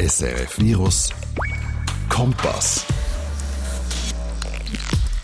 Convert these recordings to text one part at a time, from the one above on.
SRF Virus Kompass.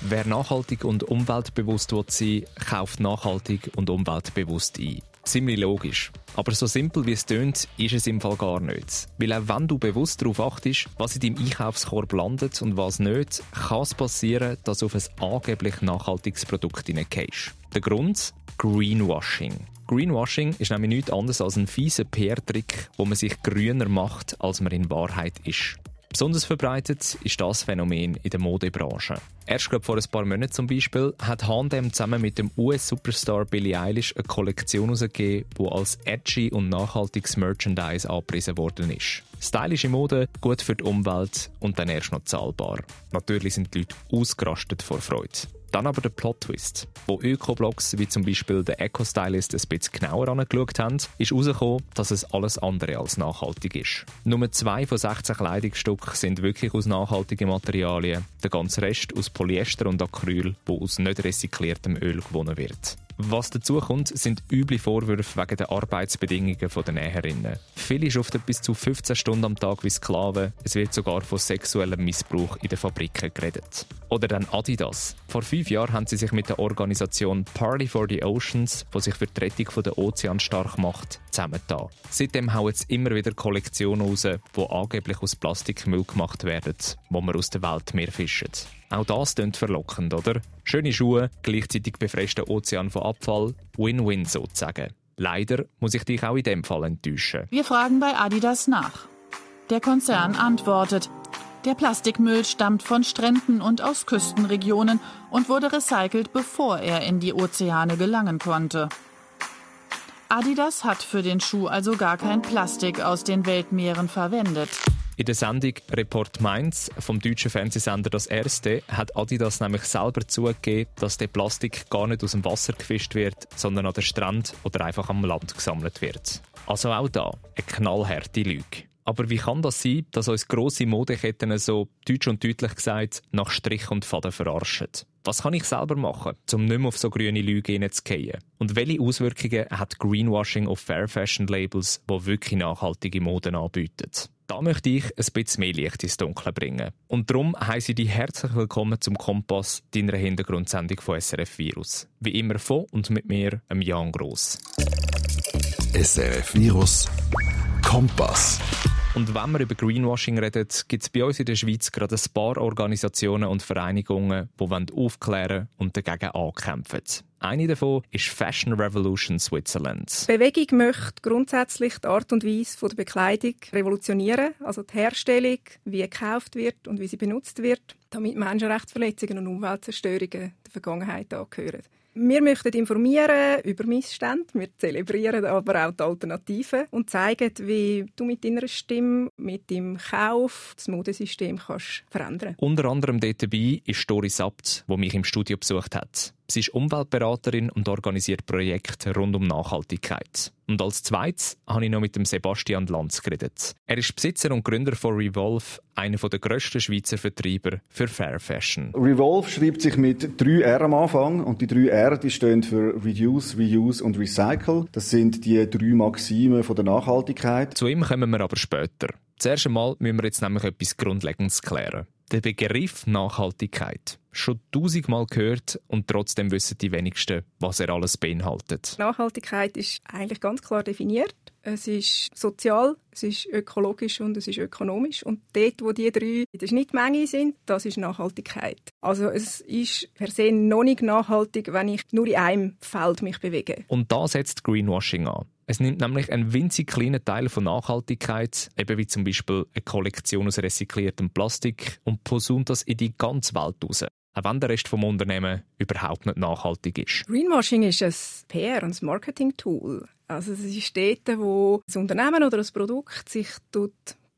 Wer nachhaltig und umweltbewusst sein will, kauft nachhaltig und umweltbewusst ein. Ziemlich logisch. Aber so simpel wie es tönt, ist es im Fall gar nicht. Weil auch wenn du bewusst darauf achtest, was in deinem Einkaufskorb landet und was nicht, kann es passieren, dass du auf ein angeblich nachhaltiges Produkt hineingehst. Der Grund? Greenwashing. Greenwashing ist nämlich nichts anderes als ein fieser PR-Trick, wo man sich grüner macht, als man in Wahrheit ist. Besonders verbreitet ist das Phänomen in der Modebranche. Erst glaub, vor ein paar Monaten zum Beispiel hat H&M zusammen mit dem US-Superstar Billie Eilish eine Kollektion herausgegeben, die als edgy und nachhaltiges Merchandise angepriesen worden ist. Stylische Mode, gut für die Umwelt und dann erst noch zahlbar. Natürlich sind die Leute ausgerastet vor Freude. Dann aber der Plot-Twist. Wo Öko-Blogs wie zum Beispiel der Eco-Stylist ein bisschen genauer angeschaut haben, ist herausgekommen, dass es alles andere als nachhaltig ist. Nur zwei von 16 Kleidungsstücken sind wirklich aus nachhaltigen Materialien, der ganze Rest aus Polyester und Acryl, wo aus nicht recyceltem Öl gewonnen wird. Was dazu kommt, sind üble Vorwürfe wegen der Arbeitsbedingungen der Näherinnen. Viele schuften bis zu 15 Stunden am Tag wie Sklaven. Es wird sogar von sexuellem Missbrauch in den Fabriken geredet. Oder dann Adidas. Vor fünf Jahren haben sie sich mit der Organisation Party for the Oceans, die sich für die Rettung der Ozean stark macht, zusammengetan. Seitdem hauen sie immer wieder Kollektionen raus, die angeblich aus Plastikmüll gemacht werden, wo man aus der Welt mehr fischen. Auch das klingt verlockend, oder? Schöne Schuhe, gleichzeitig befresten Ozean von Abfall, Win-Win sozusagen. Leider muss ich dich auch in dem Fall enttäuschen. Wir fragen bei Adidas nach. Der Konzern antwortet, der Plastikmüll stammt von Stränden und aus Küstenregionen und wurde recycelt, bevor er in die Ozeane gelangen konnte. Adidas hat für den Schuh also gar kein Plastik aus den Weltmeeren verwendet. In der Sendung Report Mainz vom deutschen Fernsehsender Das Erste hat Adidas nämlich selber zugegeben, dass der Plastik gar nicht aus dem Wasser gefischt wird, sondern an der Strand oder einfach am Land gesammelt wird. Also auch da eine knallharte Lüge. Aber wie kann das sein, dass uns grosse Modeketten so deutsch und deutlich gesagt nach Strich und Faden verarschen? Was kann ich selber machen, um nicht mehr auf so grüne Lüge zu gehen? Und welche Auswirkungen hat Greenwashing auf Fair Fashion Labels, die wirklich nachhaltige Moden anbieten? Da möchte ich ein bisschen mehr Licht ins Dunkle bringen. Und darum heiße ich dich herzlich willkommen zum Kompass, deiner Hintergrundsendung von SRF Virus. Wie immer von und mit mir, Jan Gross. SRF Virus Kompass. Und wenn wir über Greenwashing reden, gibt es bei uns in der Schweiz gerade ein paar Organisationen und Vereinigungen, die aufklären und dagegen ankämpfen. Eine davon ist Fashion Revolution Switzerland. Die Bewegung möchte grundsätzlich die Art und Weise der Bekleidung revolutionieren, also die Herstellung, wie gekauft wird und wie sie benutzt wird, damit Menschenrechtsverletzungen und Umweltzerstörungen der Vergangenheit angehören. Wir möchten informieren über Missstände, wir zelebrieren aber auch die Alternativen und zeigen, wie du mit deiner Stimme, mit dem Kauf das Modesystem kannst verändern Unter anderem dort dabei ist Doris Abt, die mich im Studio besucht hat. Sie ist Umweltberaterin und organisiert Projekte rund um Nachhaltigkeit. Und als zweites habe ich noch mit dem Sebastian Lanz geredet. Er ist Besitzer und Gründer von Revolve, einer der grössten Schweizer Vertreiber für Fair Fashion. Revolve schreibt sich mit drei R am Anfang und die drei R die stehen für Reduce, Reuse und Recycle. Das sind die drei Maxime von der Nachhaltigkeit. Zu ihm kommen wir aber später. Zuerst einmal müssen wir jetzt nämlich etwas Grundlegendes klären. Der Begriff Nachhaltigkeit. Schon tausendmal gehört und trotzdem wissen die wenigsten, was er alles beinhaltet. Nachhaltigkeit ist eigentlich ganz klar definiert. Es ist sozial, es ist ökologisch und es ist ökonomisch. Und dort, wo die drei in der Schnittmenge sind, das ist Nachhaltigkeit. Also es ist per se noch nicht nachhaltig, wenn ich nur in einem Feld mich bewege. Und da setzt Greenwashing an. Es nimmt nämlich einen winzig kleinen Teil von Nachhaltigkeit, eben wie zum Beispiel eine Kollektion aus recyceltem Plastik, und posaunt das in die ganze Welt raus. Auch wenn der Rest des Unternehmens überhaupt nicht nachhaltig ist. Greenwashing ist ein PR- und Marketing-Tool. Also es ist dort, wo das Unternehmen oder das Produkt sich tut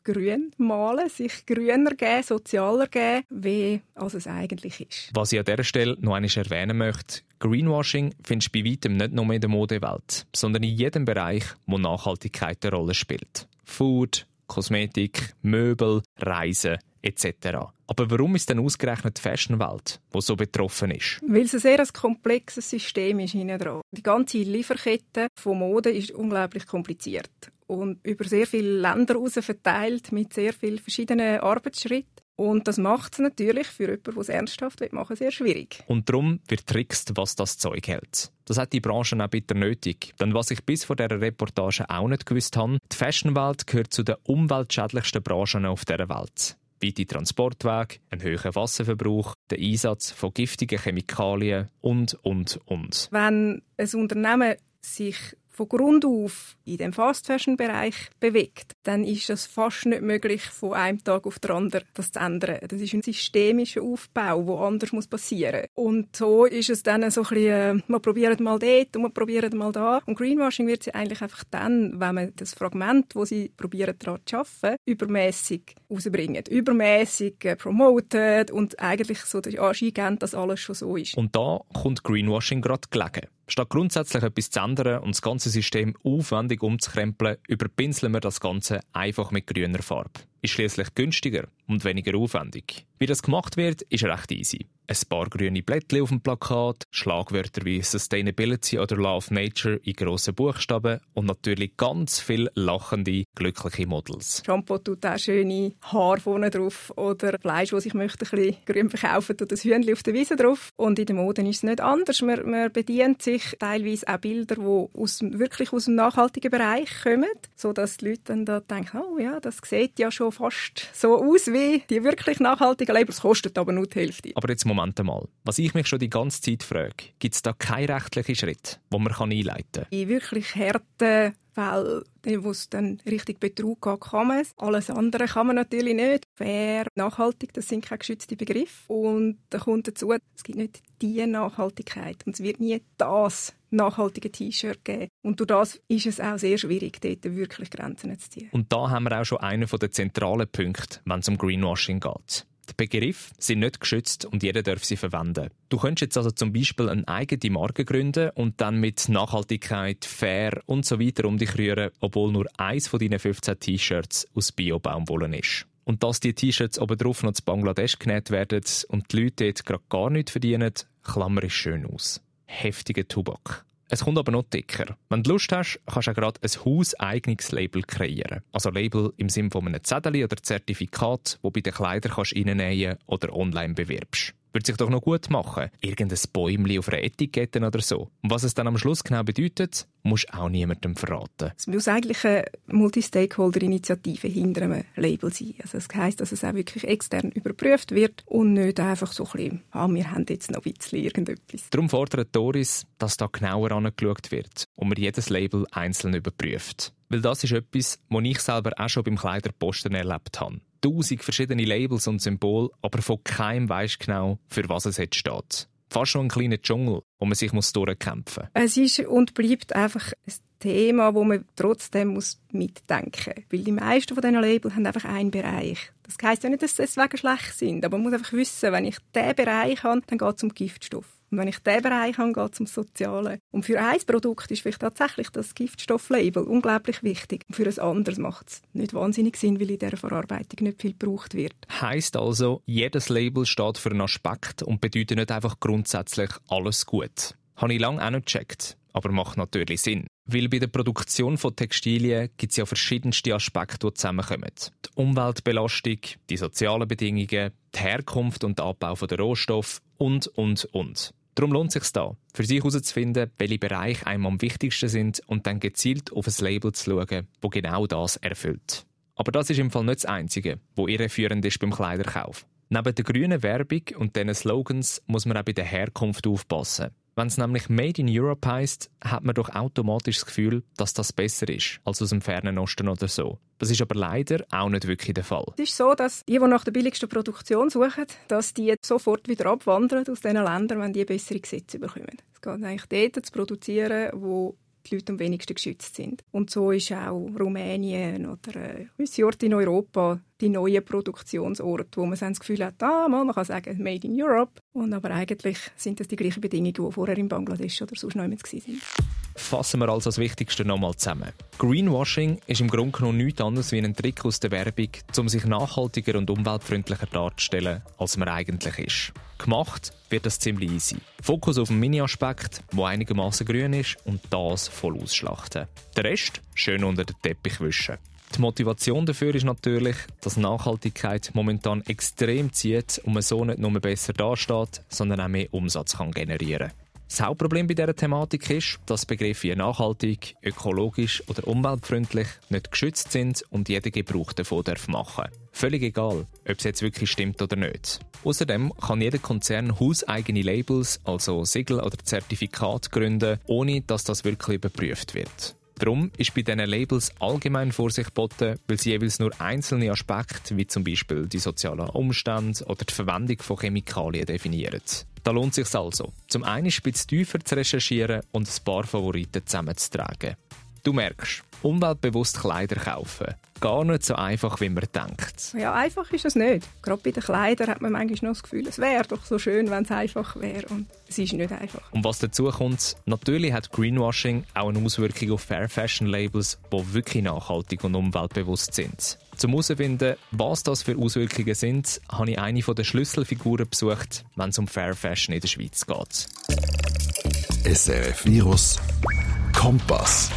grün malen, sich grüner geben, sozialer geben, wie als es eigentlich ist. Was ich an dieser Stelle noch einmal erwähnen möchte, Greenwashing findest du bei weitem nicht nur in der Modewelt, sondern in jedem Bereich, wo Nachhaltigkeit eine Rolle spielt. Food, Kosmetik, Möbel, Reisen etc. Aber warum ist denn ausgerechnet die Fashionwelt, die so betroffen ist? Weil es ein sehr komplexes System ist hinten dran. Die ganze Lieferkette von Mode ist unglaublich kompliziert. und über sehr viele Länder heraus verteilt mit sehr vielen verschiedenen Arbeitsschritten. Und das macht es natürlich für jemanden, der es ernsthaft machen sehr schwierig. Und darum wird trickst, was das Zeug hält. Das hat die Branche auch bitter nötig. Denn was ich bis vor dieser Reportage auch nicht gewusst habe, die Fashionwelt gehört zu den umweltschädlichsten Branchen auf dieser Welt. Weite Transportwege, ein hoher Wasserverbrauch, der Einsatz von giftigen Chemikalien und, und, und. Wenn ein Unternehmen sich von Grund auf in dem Fast Fashion Bereich bewegt, dann ist es fast nicht möglich, von einem Tag auf den anderen das zu ändern. Das ist ein systemischer Aufbau, der anders muss passieren Und so ist es dann so ein bisschen, äh, man probiert mal dort und man probiert mal da. Und Greenwashing wird sie eigentlich einfach dann, wenn man das Fragment, wo sie probieren daran zu arbeiten, übermäßig rausbringen, übermäßig äh, promotet und eigentlich so den Anschein geben, dass alles schon so ist. Und da kommt Greenwashing gerade gelegen. Statt grundsätzlich etwas zu ändern und das ganze System aufwendig umzukrempeln, überpinseln wir das Ganze einfach mit grüner Farbe. Ist schließlich günstiger und weniger aufwendig. Wie das gemacht wird, ist recht easy ein paar grüne Blättchen auf dem Plakat, Schlagwörter wie Sustainability oder Love Nature in grossen Buchstaben und natürlich ganz viele lachende, glückliche Models. Shampoo tut auch schöne Haare vorne drauf oder Fleisch, das ich möchte, ein bisschen grün verkaufen, tut das Hühnchen auf der Wiese drauf. Und in der Mode ist es nicht anders. Man, man bedient sich teilweise auch Bilder, die aus, wirklich aus dem nachhaltigen Bereich kommen, sodass die Leute dann da denken, oh ja, das sieht ja schon fast so aus wie die wirklich nachhaltigen Labels, kostet aber nur die Hälfte. Aber jetzt Moment einmal. Was ich mich schon die ganze Zeit frage, gibt es da keinen rechtlichen Schritt, den man einleiten kann? In wirklich harten Fällen, wo es dann richtig Betrug geht, kann man es. Alles andere kann man natürlich nicht. Fair, nachhaltig, das sind keine geschützten Begriffe. Und da kommt dazu, es gibt nicht die Nachhaltigkeit. Und es wird nie das nachhaltige T-Shirt geben. Und durch das ist es auch sehr schwierig, dort wirklich Grenzen zu ziehen. Und da haben wir auch schon einen der zentralen Punkte, wenn es um Greenwashing geht. Die Begriffe sind nicht geschützt und jeder darf sie verwenden. Du könntest jetzt also zum Beispiel eine eigene Marke gründen und dann mit Nachhaltigkeit, Fair und so weiter um dich rühren, obwohl nur eins von deinen 15 T-Shirts aus Bio-Baumwolle ist. Und dass die T-Shirts obendrauf noch zu Bangladesch genäht werden und die Leute dort gerade gar nichts verdienen, klammer ist schön aus. Heftiger Tubak. Es kommt aber noch dicker. Wenn du Lust hast, kannst du auch gerade ein hauseigenes Label kreieren. Also Label im Sinne von einem Zettel oder Zertifikat, das bei den Kleidern kannst oder online bewirbst. Würde sich doch noch gut machen. Irgendein Bäumchen auf einer Etikette oder so. Und was es dann am Schluss genau bedeutet, musst auch niemandem verraten. Es muss eigentlich eine Multi-Stakeholder-Initiative hinter einem Label sein. Also das heisst, dass es auch wirklich extern überprüft wird und nicht einfach so ein bisschen, ah, wir haben jetzt noch ein bisschen irgendetwas. Darum fordert Doris, dass da genauer angeschaut wird und man jedes Label einzeln überprüft. Weil das ist etwas, was ich selber auch schon beim Kleiderposten erlebt habe tausend verschiedene Labels und Symbole, aber von keinem weiß genau, für was es jetzt steht. Fast schon ein kleiner Dschungel, wo man sich muss durchkämpfen muss. Es ist und bleibt einfach ein Thema, wo man trotzdem muss mitdenken muss. Weil die meisten von diesen Labels haben einfach einen Bereich. Das heisst ja nicht, dass sie deswegen schlecht sind, aber man muss einfach wissen, wenn ich diesen Bereich habe, dann geht es um Giftstoff. Und wenn ich diesen Bereich habe, geht es um Soziale. Und für ein Produkt ist vielleicht tatsächlich das Giftstofflabel unglaublich wichtig. Und für ein anderes macht es nicht wahnsinnig Sinn, weil in dieser Verarbeitung nicht viel gebraucht wird. Heißt also, jedes Label steht für einen Aspekt und bedeutet nicht einfach grundsätzlich alles gut. Habe ich lange auch nicht gecheckt, aber macht natürlich Sinn. Weil bei der Produktion von Textilien gibt es ja verschiedenste Aspekte, die zusammenkommen. Die Umweltbelastung, die sozialen Bedingungen, die Herkunft und der Abbau der Rohstoffe und, und, und. Darum lohnt es sich da, für sich herauszufinden, welche Bereiche einem am wichtigsten sind und dann gezielt auf ein Label zu schauen, wo genau das erfüllt. Aber das ist im Fall nicht das Einzige, wo irreführend ist beim Kleiderkauf. Neben der grünen Werbung und diesen Slogans muss man auch bei der Herkunft aufpassen. Wenn es nämlich Made in Europe heisst, hat man doch automatisch das Gefühl, dass das besser ist als aus dem fernen Osten oder so. Das ist aber leider auch nicht wirklich der Fall. Es ist so, dass die, die nach der billigsten Produktion suchen, dass die sofort wieder abwandern aus diesen Ländern, wenn die bessere Gesetze bekommen. Es geht eigentlich dort zu produzieren, wo die Leute am wenigsten geschützt sind. Und so ist auch Rumänien oder äh, gewisse Orte in Europa die neuen Produktionsorte, wo man das Gefühl hat, ah, man kann sagen, Made in Europe. Und aber eigentlich sind das die gleichen Bedingungen, die vorher in Bangladesch oder sonst noch waren. Fassen wir also das Wichtigste nochmal zusammen. Greenwashing ist im Grunde genommen nichts anderes wie ein Trick aus der Werbung, um sich nachhaltiger und umweltfreundlicher darzustellen, als man eigentlich ist. Gemacht wird das ziemlich easy. Fokus auf den Mini-Aspekt, der einigermaßen grün ist, und das voll ausschlachten. Der Rest schön unter den Teppich wischen. Die Motivation dafür ist natürlich, dass Nachhaltigkeit momentan extrem zieht und man so nicht nur besser dasteht, sondern auch mehr Umsatz kann generieren Das Hauptproblem bei dieser Thematik ist, dass Begriffe wie nachhaltig, ökologisch oder umweltfreundlich nicht geschützt sind und jeder Gebrauch davon darf machen. Völlig egal, ob es jetzt wirklich stimmt oder nicht. Außerdem kann jeder Konzern hauseigene Labels, also Siegel oder Zertifikat gründen, ohne dass das wirklich überprüft wird. Darum ist bei diesen Labels allgemein Vorsicht geboten, weil sie jeweils nur einzelne Aspekte, wie zum Beispiel die sozialen Umstände oder die Verwendung von Chemikalien definieren. Da lohnt es sich also, zum einen ein bisschen tiefer zu recherchieren und ein paar Favoriten zusammenzutragen. Du merkst, umweltbewusst Kleider kaufen. Gar nicht so einfach, wie man denkt. Ja, einfach ist es nicht. Gerade bei den Kleidern hat man manchmal noch das Gefühl, es wäre doch so schön, wenn es einfach wäre. Und es ist nicht einfach. Und was dazu kommt, natürlich hat Greenwashing auch eine Auswirkung auf Fair Fashion Labels, die wirklich nachhaltig und umweltbewusst sind. Zum herauszufinden, was das für Auswirkungen sind, habe ich eine der Schlüsselfiguren besucht, wenn es um Fair Fashion in der Schweiz geht. SRF Virus Kompass.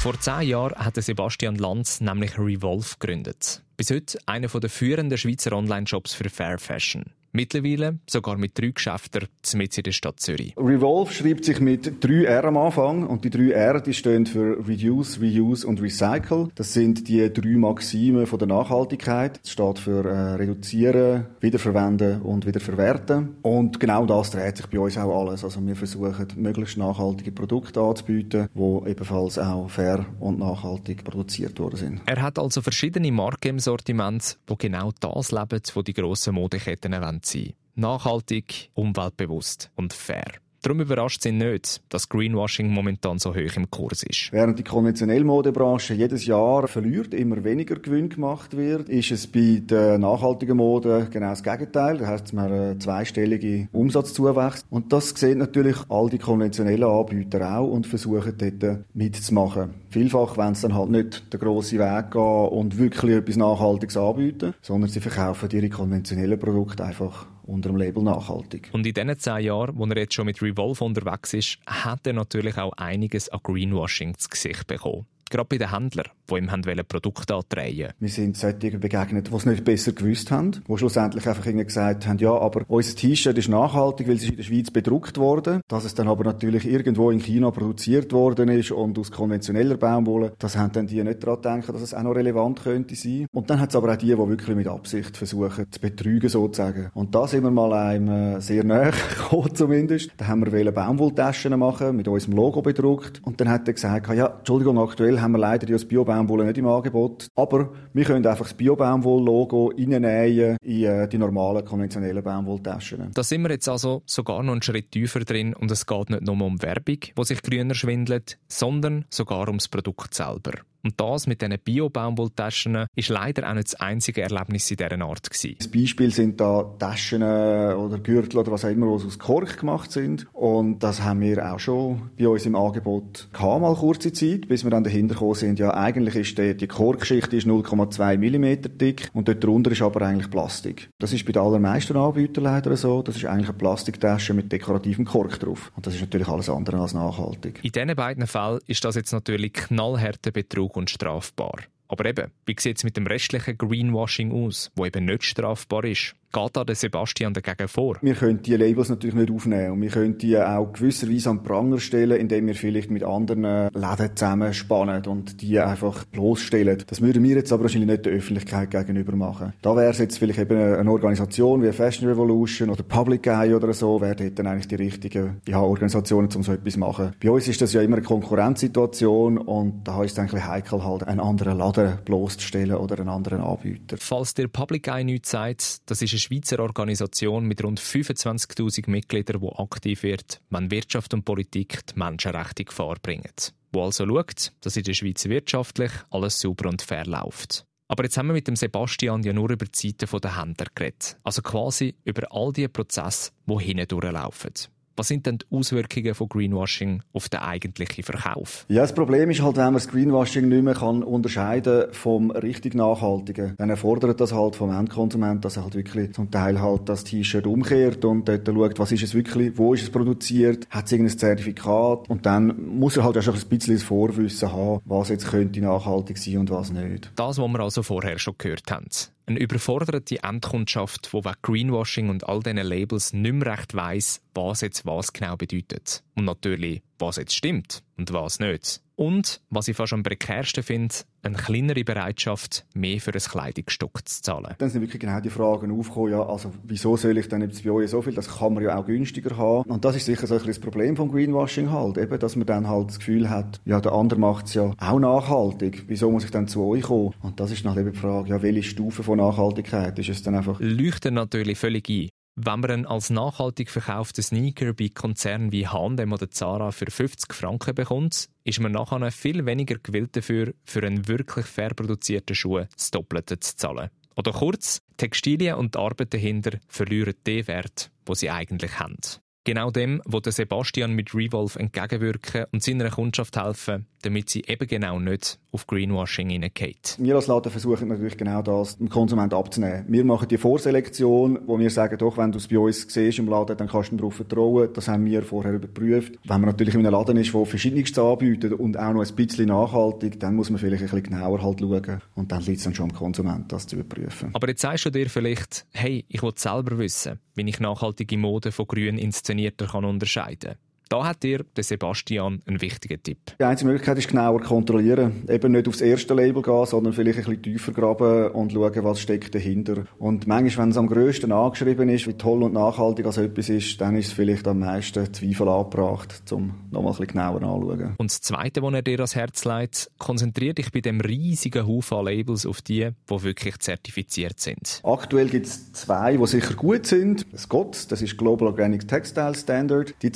Vor zehn Jahren hat Sebastian Lanz nämlich Revolve gegründet. Bis heute einer der führenden Schweizer Online-Shops für Fair Fashion. Mittlerweile sogar mit drei Geschäften mitten in der Stadt Zürich. Revolve schreibt sich mit drei R am Anfang und die drei R die stehen für Reduce, Reuse und Recycle. Das sind die drei Maxime von der Nachhaltigkeit. Das steht für äh, reduzieren, wiederverwenden und wiederverwerten. Und genau das dreht sich bei uns auch alles. Also wir versuchen möglichst nachhaltige Produkte anzubieten, die ebenfalls auch fair und nachhaltig produziert worden sind. Er hat also verschiedene Marken im Sortiment, die genau das leben, was die grossen Modeketten erwähnen sein. Nachhaltig, umweltbewusst und fair. Darum überrascht ihn nicht, dass Greenwashing momentan so hoch im Kurs ist. Während die konventionelle Modebranche jedes Jahr verliert, immer weniger Gewinn gemacht wird, ist es bei der nachhaltigen Mode genau das Gegenteil. Da heißt man eine zweistellige Umsatzzuwachs. Und das sehen natürlich all die konventionellen Anbieter auch und versuchen dort mitzumachen. Vielfach wollen sie dann halt nicht den grossen Weg gehen und wirklich etwas Nachhaltiges anbieten, sondern sie verkaufen ihre konventionellen Produkte einfach unter dem Label nachhaltig. Und in diesen zehn Jahren, wo er jetzt schon mit Revolve unterwegs ist, hat er natürlich auch einiges an Greenwashing zu Gesicht bekommen gerade bei den Händlern, die ihm haben Produkte andrehen Wir sind solchen begegnet, die es nicht besser gewusst haben, die schlussendlich einfach gesagt haben, ja, aber unser T-Shirt ist nachhaltig, weil es in der Schweiz bedruckt wurde. Dass es dann aber natürlich irgendwo in China produziert worden ist und aus konventioneller Baumwolle, das haben dann die nicht daran gedacht, dass es auch noch relevant könnte sein. Und dann hat es aber auch die, die wirklich mit Absicht versuchen, zu betrügen sozusagen. Und da sind wir mal einem äh, sehr nahe gekommen zumindest. Da haben wir Baumwolltaschen machen, mit unserem Logo bedruckt. Und dann hat er gesagt, ja, Entschuldigung, aktuell haben wir leider das Bio-Baumwolle nicht im Angebot. Aber wir können einfach das Bio-Baumwoll-Logo reinnähen in äh, die normalen, konventionellen Baumwolltaschen. Da sind wir jetzt also sogar noch einen Schritt tiefer drin und es geht nicht nur um Werbung, wo sich grüner schwindelt, sondern sogar ums Produkt selber. Und das mit diesen Bio-Baumwolltaschen ist leider auch nicht das einzige Erlebnis in dieser Art. Gewesen. Das Beispiel sind da Taschen äh, oder Gürtel oder was auch immer, die aus Kork gemacht sind. Und das haben wir auch schon bei uns im Angebot gehabt, mal kurze Zeit, bis wir dann dahinter gekommen sind. Ja, eigentlich ist die, die Korkschicht 0,2 mm dick und dort drunter ist aber eigentlich Plastik. Das ist bei den allermeisten Anbietern leider so. Das ist eigentlich eine Plastiktasche mit dekorativem Kork drauf. Und das ist natürlich alles andere als nachhaltig. In diesen beiden Fällen ist das jetzt natürlich knallharter Betrug und strafbar. Aber eben, wie sieht es mit dem restlichen Greenwashing aus, wo eben nicht strafbar ist? Geht da der Sebastian dagegen vor? Wir können die Labels natürlich nicht aufnehmen und wir können die auch gewisserweise an Pranger stellen, indem wir vielleicht mit anderen Läden zusammenspannen und die einfach bloßstellen. Das würden wir jetzt aber wahrscheinlich nicht der Öffentlichkeit gegenüber machen. Da wäre es jetzt vielleicht eben eine Organisation wie Fashion Revolution oder Public Eye oder so, wäre dort dann eigentlich die richtigen ja, Organisationen, um so etwas zu machen. Bei uns ist das ja immer eine Konkurrenzsituation und da ist es eigentlich heikel, halt einen anderen Laden bloßzustellen oder einen anderen Anbieter. Falls der Public Eye nichts sagt, das ist eine Schweizer Organisation mit rund 25.000 Mitgliedern, die aktiv wird, wenn Wirtschaft und Politik die Menschenrechte Gefahr bringen. Wo also schaut, dass in der Schweiz wirtschaftlich alles sauber und fair läuft. Aber jetzt haben wir mit dem Sebastian ja nur über die Seite der Händler geredet. Also quasi über all die Prozesse, die hinten durchlaufen. Was sind denn die Auswirkungen von Greenwashing auf den eigentlichen Verkauf? Ja, das Problem ist halt, wenn man das Greenwashing nicht mehr kann unterscheiden vom richtig Nachhaltigen, dann erfordert das halt vom Endkonsument, dass er halt wirklich zum Teil halt das T-Shirt umkehrt und dort schaut, was ist es wirklich, wo ist es produziert, hat es irgendein Zertifikat und dann muss er halt auch schon ein bisschen das Vorwissen haben, was jetzt könnte nachhaltig sein und was nicht. Das, was wir also vorher schon gehört haben. Eine überforderte Endkundschaft, die wegen Greenwashing und all diesen Labels nicht mehr recht weiss, was jetzt was genau bedeutet. Und natürlich, was jetzt stimmt und was nicht. Und, was ich fast am prekärsten finde, eine kleinere Bereitschaft, mehr für ein Kleidungsstück zu zahlen. Dann sind wirklich genau die Fragen aufgekommen, ja, also wieso soll ich denn jetzt bei euch so viel? Das kann man ja auch günstiger haben. Und das ist sicher so ein das Problem vom Greenwashing halt, eben, dass man dann halt das Gefühl hat, ja, der andere macht es ja auch nachhaltig. Wieso muss ich dann zu euch kommen? Und das ist dann eben die Frage, ja, welche Stufe von Nachhaltigkeit ist es dann einfach? Leuchtet natürlich völlig ein. Wenn man einen als nachhaltig verkauften Sneaker bei Konzernen wie H&M oder Zara für 50 Franken bekommt, ist man nachher viel weniger gewillt dafür, für einen wirklich fair produzierten Schuh das Doppelte zu zahlen. Oder kurz, Textilien und die Arbeit dahinter verlieren den Wert, den sie eigentlich haben. Genau dem, wo der Sebastian mit Revolve entgegenwirken und seiner Kundschaft helfen, damit sie eben genau nicht auf Greenwashing hineingeht. Wir als Laden versuchen natürlich genau das dem Konsument abzunehmen. Wir machen die Vorselektion, wo wir sagen, doch, wenn du es bei uns siehst im Laden, dann kannst du darauf vertrauen. Das haben wir vorher überprüft. Wenn man natürlich in einem Laden ist, der verschiedenes anbietet und auch noch ein bisschen nachhaltig, dann muss man vielleicht ein bisschen genauer halt schauen. Und dann liegt es dann schon am Konsument, das zu überprüfen. Aber jetzt sagst du dir vielleicht, hey, ich will selber wissen, wie ich nachhaltige Mode von grün inszenierter kann unterscheiden kann. Da hat dir der Sebastian einen wichtigen Tipp. Die einzige Möglichkeit ist genauer kontrollieren. Eben nicht aufs erste Label gehen, sondern vielleicht ein bisschen tiefer graben und schauen, was steckt dahinter. Und manchmal, wenn es am grössten angeschrieben ist, wie toll und nachhaltig als etwas ist, dann ist es vielleicht am meisten Zweifel angebracht, um nochmal ein bisschen genauer anzuschauen. Und das Zweite, was er dir ans Herz legt, konzentriere dich bei dem riesigen Haufen Labels auf die, die wirklich zertifiziert sind. Aktuell gibt es zwei, die sicher gut sind. Scott, das ist Global Organic Textile Standard. Die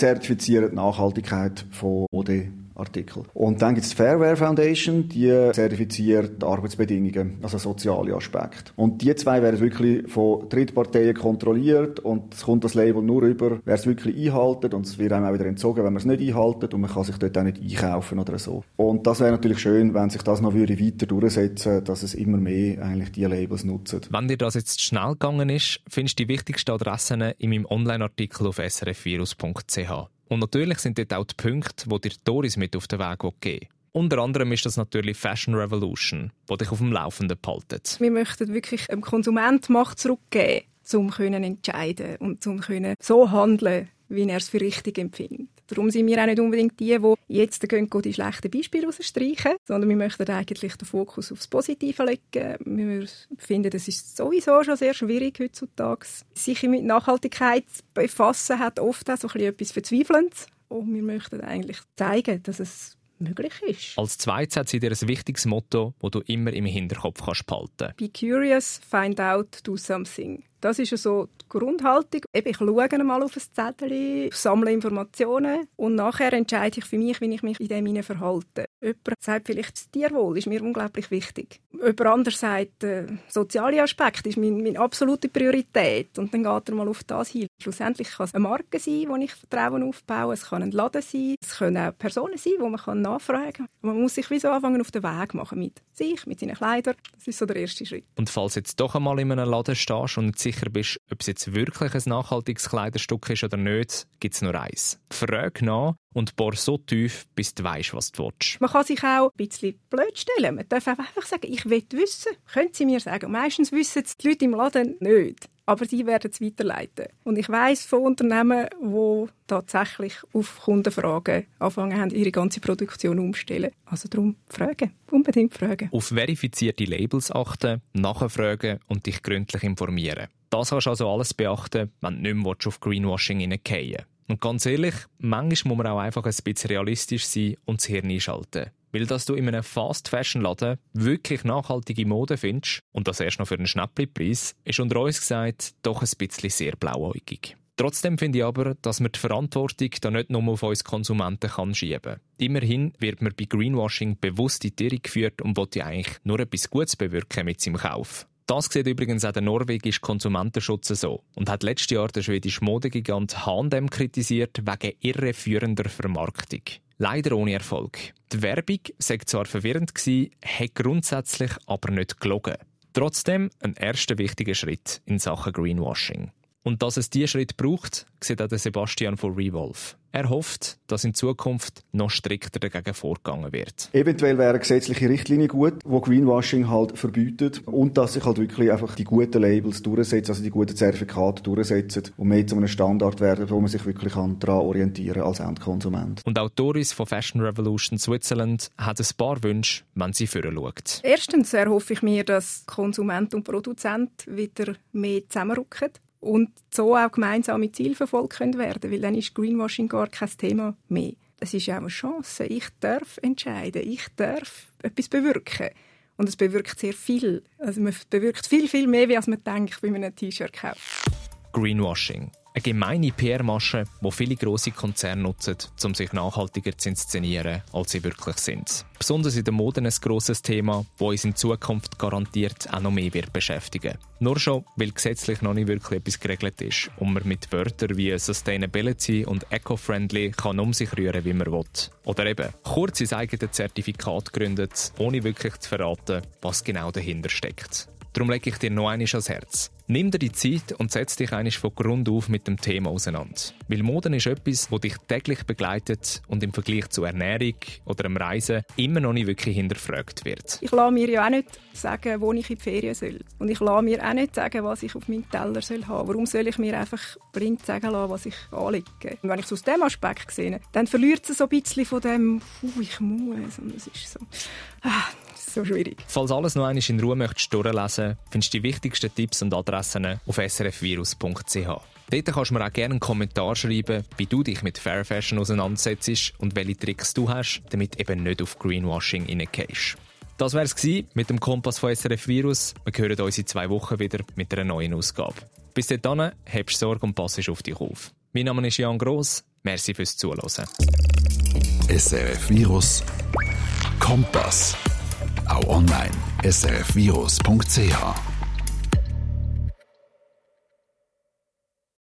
die Nachhaltigkeit von Mode Artikel. Und dann gibt es die Fairware Foundation, die zertifiziert Arbeitsbedingungen, also soziale Aspekte. Und die zwei werden wirklich von Drittparteien kontrolliert und es kommt das Label nur über, wer es wirklich einhaltet und es wird einem auch wieder entzogen, wenn man es nicht einhaltet und man kann sich dort auch nicht einkaufen oder so. Und das wäre natürlich schön, wenn sich das noch würde weiter durchsetzen dass es immer mehr eigentlich die Labels nutzen. Wenn dir das jetzt schnell gegangen ist, findest du die wichtigsten Adressen in meinem Online-Artikel auf srfvirus.ch. Und natürlich sind dort auch die Punkte, die dir Doris mit auf den Weg geben unter anderem ist das natürlich Fashion Revolution, die dich auf dem Laufenden behaltet. Wir möchten wirklich dem Konsument Macht zurückgeben, um entscheiden und um so handeln, wie er es für richtig empfindet. Darum sind wir auch nicht unbedingt die, die jetzt gehen, die schlechten Beispiele rausstreichen, sondern wir möchten eigentlich den Fokus aufs Positive legen. Wir finden, es ist sowieso schon sehr schwierig heutzutage, sich mit Nachhaltigkeit zu befassen, hat oft auch so etwas Verzweifelndes. Und wir möchten eigentlich zeigen, dass es möglich ist. Als zweites hat sie dir ein wichtiges Motto, das du immer im Hinterkopf kannst behalten. Be curious, find out, do something. Das ist so die Grundhaltung. ich schaue mal auf ein Zettel, sammle Informationen und nachher entscheide ich für mich, wie ich mich in dem verhalte. Jemand sagt vielleicht, das Tierwohl ist mir unglaublich wichtig. Jemand anderes sagt, der äh, soziale Aspekt ist meine, meine absolute Priorität. Und dann geht er mal auf das hin. Schlussendlich kann es eine Marke sein, wo ich Vertrauen aufbaue. Es kann ein Laden sein. Es können auch Personen sein, die man nachfragen kann. Man muss sich wie so anfangen, auf den Weg machen mit sich, mit seinen Kleidern. Das ist so der erste Schritt. Und falls jetzt doch einmal in einem Laden stehst und sicher bist, ob es jetzt wirklich ein nachhaltiges Kleiderstück ist oder nicht, gibt es nur eins. Frag nach und bohr so tief, bis du weißt, was du willst. Man kann sich auch ein bisschen blöd stellen. Man darf einfach sagen, ich will wissen. Können Sie mir sagen? meistens wissen es die Leute im Laden nicht. Aber sie werden es weiterleiten. Und ich weiß von Unternehmen, die tatsächlich auf Kundenfragen anfangen haben, ihre ganze Produktion umzustellen. Also darum fragen. Unbedingt fragen. Auf verifizierte Labels achten, nachfragen und dich gründlich informieren. Das kannst du also alles beachten, wenn du nicht mehr auf Greenwashing hineingehen Und ganz ehrlich, manchmal muss man auch einfach ein bisschen realistisch sein und das Hirn einschalten. Weil dass du in einem Fast-Fashion-Laden wirklich nachhaltige Mode findest und das erst noch für einen Schnäppli-Preis, ist unter uns gesagt doch ein bisschen sehr blauäugig. Trotzdem finde ich aber, dass man die Verantwortung da nicht nur auf uns Konsumenten kann schieben kann. Immerhin wird man bei Greenwashing bewusst in die Irre geführt und will eigentlich nur etwas Gutes bewirken mit seinem Kauf. Das sieht übrigens auch der norwegische Konsumentenschutz so und hat letztes Jahr der schwedische Modegigant H&M kritisiert wegen irreführender Vermarktung. Leider ohne Erfolg. Die Werbung sei zwar verwirrend gewesen, hat grundsätzlich aber nicht gelogen. Trotzdem ein erster wichtiger Schritt in Sachen Greenwashing. Und dass es diesen Schritt braucht, sieht auch Sebastian von Revolve. Er hofft, dass in Zukunft noch strikter dagegen vorgegangen wird. Eventuell wäre eine gesetzliche Richtlinie gut, wo Greenwashing halt verbietet und dass sich halt wirklich einfach die guten Labels durchsetzen, also die guten Zertifikate durchsetzen und mehr zu einem Standard werden, wo man sich wirklich daran orientieren als Endkonsument. Und auch Doris von Fashion Revolution Switzerland hat ein paar Wünsche, wenn sie führen schaut. Erstens erhoffe ich mir, dass Konsument und Produzent wieder mehr zusammenrücken und so auch gemeinsame Ziele verfolgt können werden, weil dann ist Greenwashing gar kein Thema mehr. Es ist auch eine Chance. Ich darf entscheiden. Ich darf etwas bewirken. Und es bewirkt sehr viel. Also man bewirkt viel, viel mehr, als man denkt, wenn man ein T-Shirt kauft. Greenwashing. Eine gemeine PR-Masche, die viele grosse Konzerne nutzen, um sich nachhaltiger zu inszenieren, als sie wirklich sind. Besonders in der Mode ein grosses Thema, das uns in Zukunft garantiert auch noch mehr wird beschäftigen. Nur schon, weil gesetzlich noch nicht wirklich etwas geregelt ist und man mit Wörtern wie Sustainability und Eco-Friendly kann um sich rühren, wie man will. Oder eben kurz sein eigenes Zertifikat gründet, ohne wirklich zu verraten, was genau dahinter steckt. Darum lege ich dir noch eines ans Herz. Nimm dir die Zeit und setz dich einisch von Grund auf mit dem Thema auseinander. Weil Moden ist etwas, das dich täglich begleitet und im Vergleich zu Ernährung oder einem Reisen immer noch nicht wirklich hinterfragt wird. Ich lasse mir ja auch nicht sagen, wo ich in die Ferien soll. Und ich lasse mir auch nicht sagen, was ich auf meinem Teller soll haben. Warum soll ich mir einfach blind sagen lassen, was ich anlege? Und wenn ich es aus diesem Aspekt sehe, dann verliert es so ein bisschen von dem, ich muss. Und es ist so... Ah, so schwierig. Falls alles noch einmal in Ruhe möchtest durchlesen, findest du die wichtigsten Tipps und Adressen auf srfvirus.ch. Dort kannst du mir auch gerne einen Kommentar schreiben, wie du dich mit Fair Fashion auseinandersetzt und welche Tricks du hast, damit eben nicht auf Greenwashing reingehst. Das wäre es mit dem Kompass von SRF Virus. Wir hören uns in zwei Wochen wieder mit einer neuen Ausgabe. Bis dahin, habst Sorge und passest auf dich auf. Mein Name ist Jan Gross. Merci fürs Zuhören. SRF Virus Kompass. Auch online srfvirus.ch